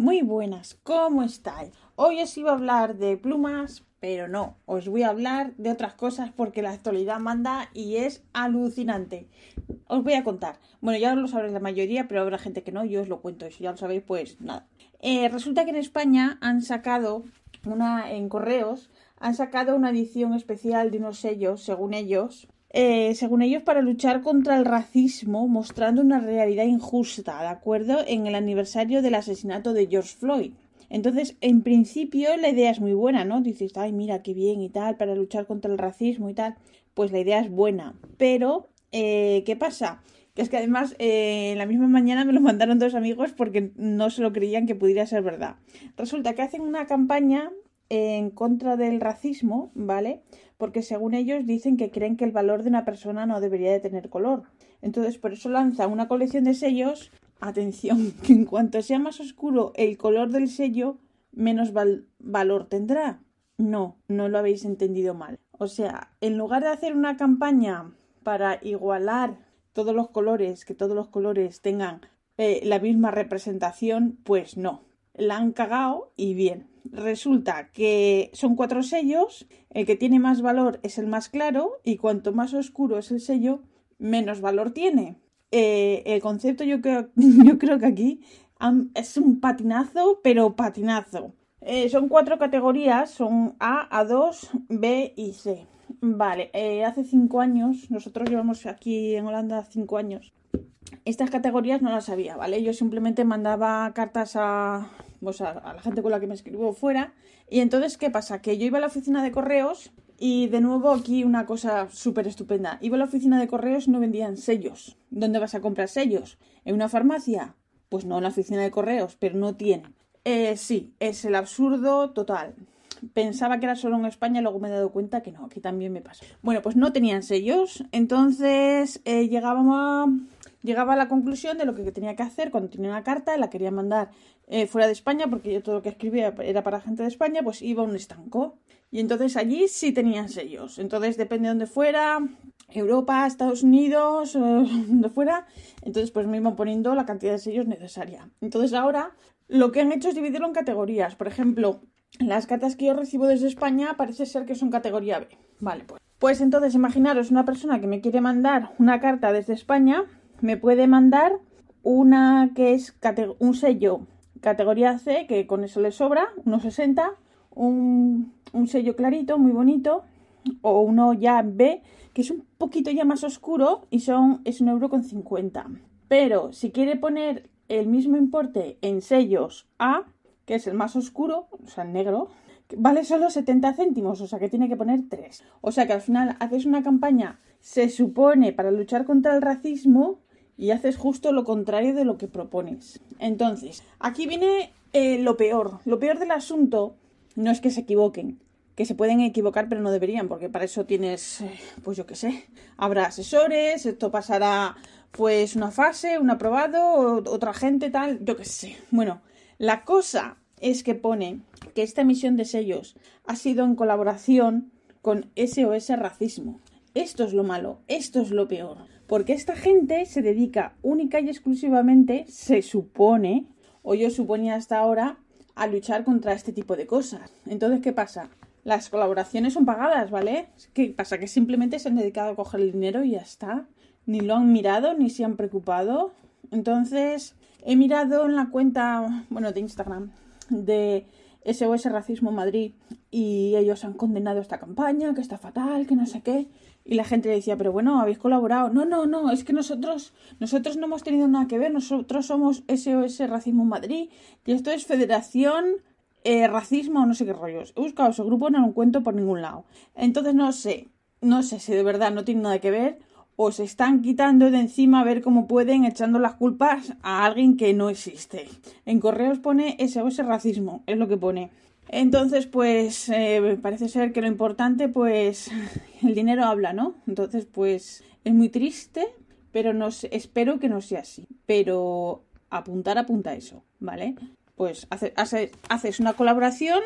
Muy buenas, ¿cómo estáis? Hoy os iba a hablar de plumas, pero no, os voy a hablar de otras cosas porque la actualidad manda y es alucinante. Os voy a contar. Bueno, ya lo sabréis la mayoría, pero habrá gente que no, yo os lo cuento, si ya lo sabéis, pues nada. Eh, resulta que en España han sacado una, en correos, han sacado una edición especial de unos sellos, según ellos, eh, según ellos, para luchar contra el racismo, mostrando una realidad injusta, ¿de acuerdo? En el aniversario del asesinato de George Floyd. Entonces, en principio, la idea es muy buena, ¿no? Dices, ay, mira, qué bien y tal, para luchar contra el racismo y tal. Pues la idea es buena. Pero, eh, ¿qué pasa? Que es que además, eh, la misma mañana me lo mandaron dos amigos porque no se lo creían que pudiera ser verdad. Resulta que hacen una campaña en contra del racismo, ¿vale? Porque según ellos dicen que creen que el valor de una persona no debería de tener color. Entonces, por eso lanza una colección de sellos. Atención, que en cuanto sea más oscuro el color del sello, menos valor tendrá. No, no lo habéis entendido mal. O sea, en lugar de hacer una campaña para igualar todos los colores, que todos los colores tengan eh, la misma representación, pues no. La han cagado y bien resulta que son cuatro sellos, el que tiene más valor es el más claro y cuanto más oscuro es el sello, menos valor tiene. Eh, el concepto yo creo, yo creo que aquí es un patinazo, pero patinazo. Eh, son cuatro categorías, son A, A2, B y C. Vale, eh, hace cinco años, nosotros llevamos aquí en Holanda cinco años, estas categorías no las sabía, ¿vale? Yo simplemente mandaba cartas a, pues a, la gente con la que me escribo fuera. Y entonces, ¿qué pasa? Que yo iba a la oficina de correos y de nuevo aquí una cosa súper estupenda. Iba a la oficina de correos no vendían sellos. ¿Dónde vas a comprar sellos? ¿En una farmacia? Pues no, en la oficina de correos, pero no tienen. Eh, sí, es el absurdo total. Pensaba que era solo en España, luego me he dado cuenta que no, aquí también me pasa. Bueno, pues no tenían sellos, entonces eh, llegaba a la conclusión de lo que tenía que hacer cuando tenía una carta, la quería mandar eh, fuera de España, porque yo todo lo que escribía era para gente de España, pues iba a un estanco. Y entonces allí sí tenían sellos. Entonces depende de dónde fuera, Europa, Estados Unidos, eh, donde fuera, entonces pues me iban poniendo la cantidad de sellos necesaria. Entonces ahora lo que han hecho es dividirlo en categorías. Por ejemplo, las cartas que yo recibo desde España parece ser que son categoría B. Vale, pues. Pues entonces imaginaros una persona que me quiere mandar una carta desde España, me puede mandar una que es un sello categoría C, que con eso le sobra, unos 60, un, un sello clarito, muy bonito, o uno ya B, que es un poquito ya más oscuro y son, es un euro con 50. Pero si quiere poner el mismo importe en sellos A, que es el más oscuro, o sea, el negro, vale solo 70 céntimos, o sea que tiene que poner 3. O sea que al final haces una campaña, se supone, para luchar contra el racismo, y haces justo lo contrario de lo que propones. Entonces, aquí viene eh, lo peor. Lo peor del asunto no es que se equivoquen, que se pueden equivocar pero no deberían, porque para eso tienes, eh, pues yo qué sé, habrá asesores, esto pasará pues una fase, un aprobado, otra gente tal, yo qué sé. Bueno, la cosa es que pone que esta emisión de sellos ha sido en colaboración con SOS Racismo. Esto es lo malo, esto es lo peor. Porque esta gente se dedica única y exclusivamente, se supone, o yo suponía hasta ahora, a luchar contra este tipo de cosas. Entonces, ¿qué pasa? Las colaboraciones son pagadas, ¿vale? ¿Qué pasa? Que simplemente se han dedicado a coger el dinero y ya está. Ni lo han mirado, ni se han preocupado. Entonces, he mirado en la cuenta, bueno, de Instagram, de SOS Racismo Madrid y ellos han condenado esta campaña, que está fatal, que no sé qué. Y la gente decía, pero bueno, habéis colaborado. No, no, no, es que nosotros, nosotros no hemos tenido nada que ver, nosotros somos SOS Racismo Madrid y esto es Federación eh, Racismo, no sé qué rollos. He buscado ese grupo, no lo encuentro por ningún lado. Entonces no sé, no sé si de verdad no tiene nada que ver o se están quitando de encima a ver cómo pueden echando las culpas a alguien que no existe. En correos pone SOS Racismo, es lo que pone. Entonces, pues eh, parece ser que lo importante, pues el dinero habla, ¿no? Entonces, pues es muy triste, pero no espero que no sea así. Pero apuntar apunta eso, ¿vale? Pues haces una colaboración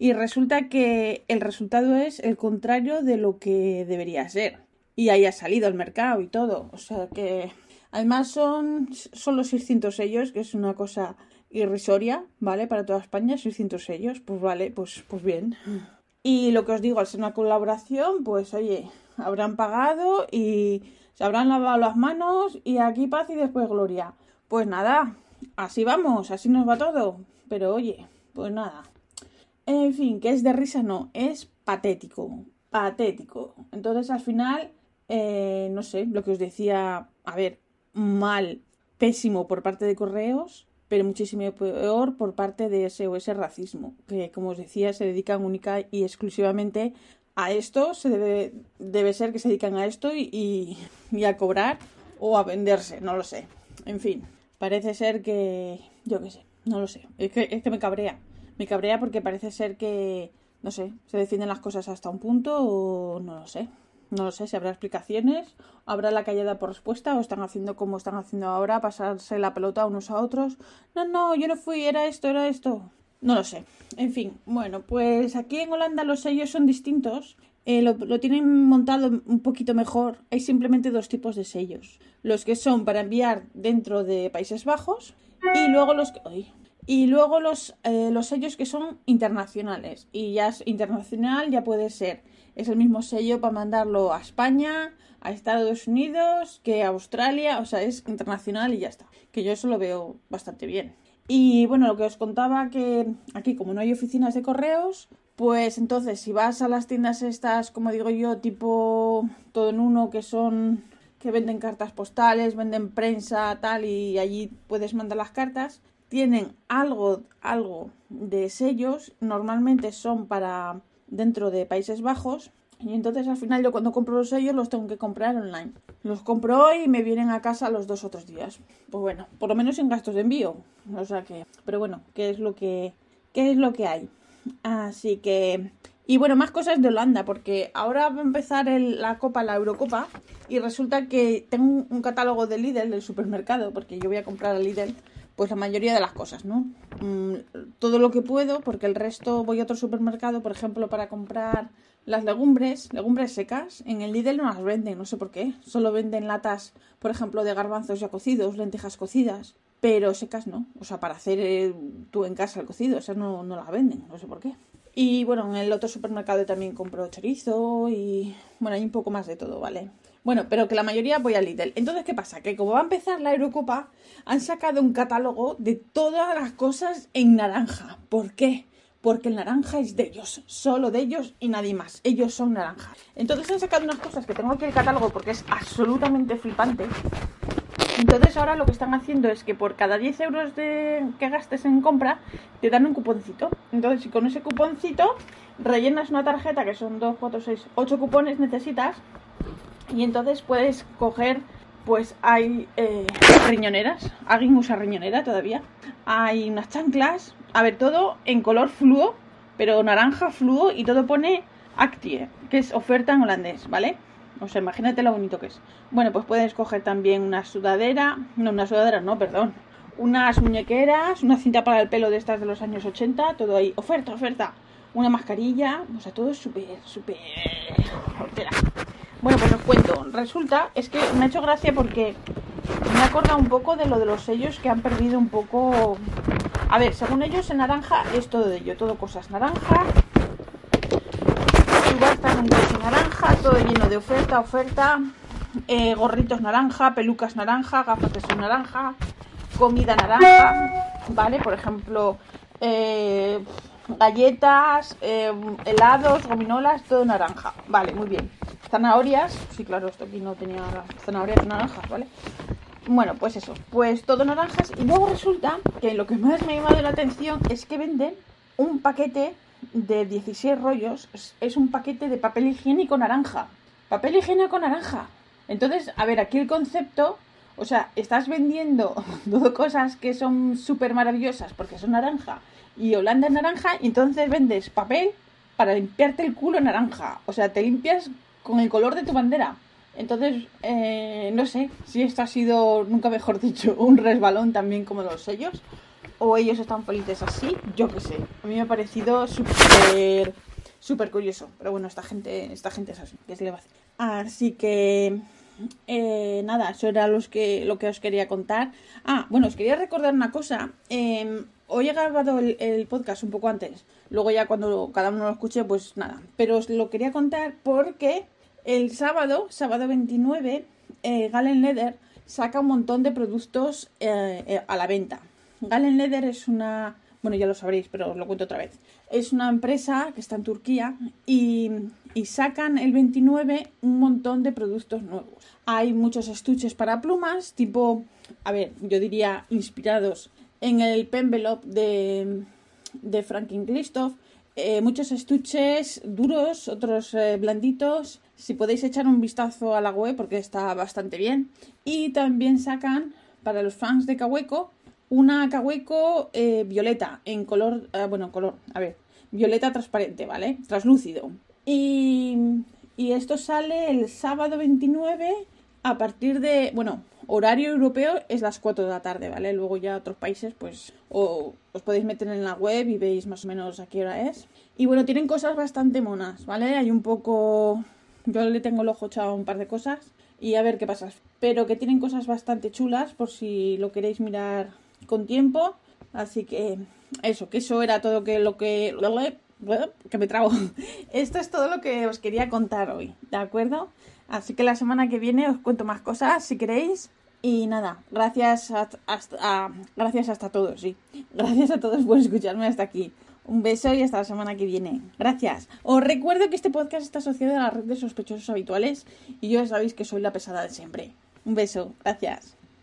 y resulta que el resultado es el contrario de lo que debería ser. Y haya salido al mercado y todo. O sea que además son solo 600 sellos, que es una cosa irrisoria, ¿vale? Para toda España, 600 sellos, pues vale, pues, pues bien. Y lo que os digo, al ser una colaboración, pues oye, habrán pagado y se habrán lavado las manos y aquí paz y después gloria. Pues nada, así vamos, así nos va todo. Pero oye, pues nada. En fin, que es de risa, no, es patético, patético. Entonces al final, eh, no sé, lo que os decía, a ver, mal, pésimo por parte de correos, pero muchísimo peor por parte de ese racismo, que como os decía se dedican única y exclusivamente a esto, se debe, debe ser que se dedican a esto y, y, a cobrar o a venderse, no lo sé. En fin, parece ser que, yo qué sé, no lo sé, es que, es que me cabrea, me cabrea porque parece ser que, no sé, se defienden las cosas hasta un punto o no lo sé. No lo sé si habrá explicaciones, habrá la callada por respuesta o están haciendo como están haciendo ahora, pasarse la pelota unos a otros. No, no, yo no fui, era esto, era esto. No lo sé. En fin, bueno, pues aquí en Holanda los sellos son distintos. Eh, lo, lo, tienen montado un poquito mejor. Hay simplemente dos tipos de sellos. Los que son para enviar dentro de Países Bajos y luego los que... Ay, y luego los, eh, los sellos que son internacionales. Y ya es internacional, ya puede ser es el mismo sello para mandarlo a España, a Estados Unidos, que a Australia, o sea, es internacional y ya está. Que yo eso lo veo bastante bien. Y bueno, lo que os contaba que aquí como no hay oficinas de correos, pues entonces si vas a las tiendas estas, como digo yo, tipo todo en uno, que son que venden cartas postales, venden prensa, tal, y allí puedes mandar las cartas, tienen algo, algo de sellos, normalmente son para dentro de Países Bajos. Y entonces al final yo cuando compro los sellos los tengo que comprar online. Los compro hoy y me vienen a casa los dos otros días. Pues bueno, por lo menos sin gastos de envío. O sea que, pero bueno, ¿qué es lo que, qué es lo que hay? Así que, y bueno, más cosas de Holanda, porque ahora va a empezar la Copa, la Eurocopa, y resulta que tengo un catálogo de Lidl, del supermercado, porque yo voy a comprar a Lidl pues la mayoría de las cosas, ¿no? Mm, todo lo que puedo, porque el resto voy a otro supermercado, por ejemplo, para comprar las legumbres, legumbres secas, en el Lidl no las venden, no sé por qué. Solo venden latas, por ejemplo, de garbanzos ya cocidos, lentejas cocidas, pero secas no. O sea, para hacer eh, tú en casa el cocido, sea, no, no las venden, no sé por qué. Y bueno, en el otro supermercado también compro chorizo y bueno, hay un poco más de todo, ¿vale? Bueno, pero que la mayoría voy a Lidl. Entonces, ¿qué pasa? Que como va a empezar la Eurocopa, han sacado un catálogo de todas las cosas en naranja. ¿Por qué? Porque el naranja es de ellos, solo de ellos y nadie más. Ellos son naranja. Entonces han sacado unas cosas que tengo aquí el catálogo porque es absolutamente flipante. Entonces ahora lo que están haciendo es que por cada 10 euros de, que gastes en compra te dan un cuponcito. Entonces si con ese cuponcito rellenas una tarjeta que son 2, 4, 6, 8 cupones necesitas y entonces puedes coger, pues hay eh, riñoneras, alguien usa riñonera todavía, hay unas chanclas, a ver, todo en color fluo, pero naranja fluo y todo pone Actie, que es oferta en holandés, ¿vale? O sea, imagínate lo bonito que es. Bueno, pues puedes coger también una sudadera, no, una sudadera, no, perdón, unas muñequeras, una cinta para el pelo de estas de los años 80, todo ahí, oferta, oferta, una mascarilla, o sea, todo súper, súper... Bueno, pues os cuento. Resulta, es que me ha hecho gracia porque me acorda un poco de lo de los sellos que han perdido un poco. A ver, según ellos, en naranja es todo de ello, todo cosas naranja. Subasta en coche naranja, todo lleno de oferta, oferta. Eh, gorritos naranja, pelucas naranja, gafas de sol naranja, comida naranja, ¿vale? Por ejemplo, eh, galletas, eh, helados, gominolas, todo naranja. Vale, muy bien zanahorias. Sí, claro, esto aquí no tenía zanahorias naranjas, ¿vale? Bueno, pues eso, pues todo naranjas. Y luego resulta que lo que más me ha llamado la atención es que venden un paquete de 16 rollos. Es un paquete de papel higiénico naranja. Papel higiénico naranja. Entonces, a ver, aquí el concepto, o sea, estás vendiendo cosas que son súper maravillosas porque son naranja y Holanda es naranja y entonces vendes papel para limpiarte el culo naranja. O sea, te limpias con el color de tu bandera. Entonces, eh, no sé si esto ha sido, nunca mejor dicho, un resbalón también como los sellos. O ellos están felices así, yo qué sé. A mí me ha parecido súper, súper curioso. Pero bueno, esta gente, esta gente es así, que se le va a hacer? Así que, eh, nada, eso era que, lo que os quería contar. Ah, bueno, os quería recordar una cosa. Eh, hoy he grabado el, podcast un poco antes. Luego ya cuando cada uno lo escuche, pues nada. Pero os lo quería contar porque el sábado, sábado 29, eh, Galen Leather saca un montón de productos eh, eh, a la venta. Galen Leather es una, bueno ya lo sabréis, pero os lo cuento otra vez. Es una empresa que está en Turquía y, y sacan el 29 un montón de productos nuevos. Hay muchos estuches para plumas, tipo, a ver, yo diría inspirados en el Penvelope de, de Franklin Christoph. Eh, muchos estuches duros, otros eh, blanditos. Si podéis echar un vistazo a la web porque está bastante bien. Y también sacan para los fans de Kaweco una Kaweco eh, violeta en color, bueno, color, a ver, violeta transparente, ¿vale? Translúcido. Y, y esto sale el sábado 29 a partir de, bueno, horario europeo es las 4 de la tarde, ¿vale? Luego ya otros países, pues o os podéis meter en la web y veis más o menos a qué hora es. Y bueno, tienen cosas bastante monas, ¿vale? Hay un poco... Yo le tengo el ojo echado a un par de cosas y a ver qué pasa. Pero que tienen cosas bastante chulas por si lo queréis mirar con tiempo. Así que eso, que eso era todo que lo que... que me trago. Esto es todo lo que os quería contar hoy, ¿de acuerdo? Así que la semana que viene os cuento más cosas si queréis. Y nada, gracias hasta, gracias hasta todos, sí. Gracias a todos por escucharme hasta aquí. Un beso y hasta la semana que viene. Gracias. Os recuerdo que este podcast está asociado a la red de sospechosos habituales y yo ya sabéis que soy la pesada de siempre. Un beso. Gracias.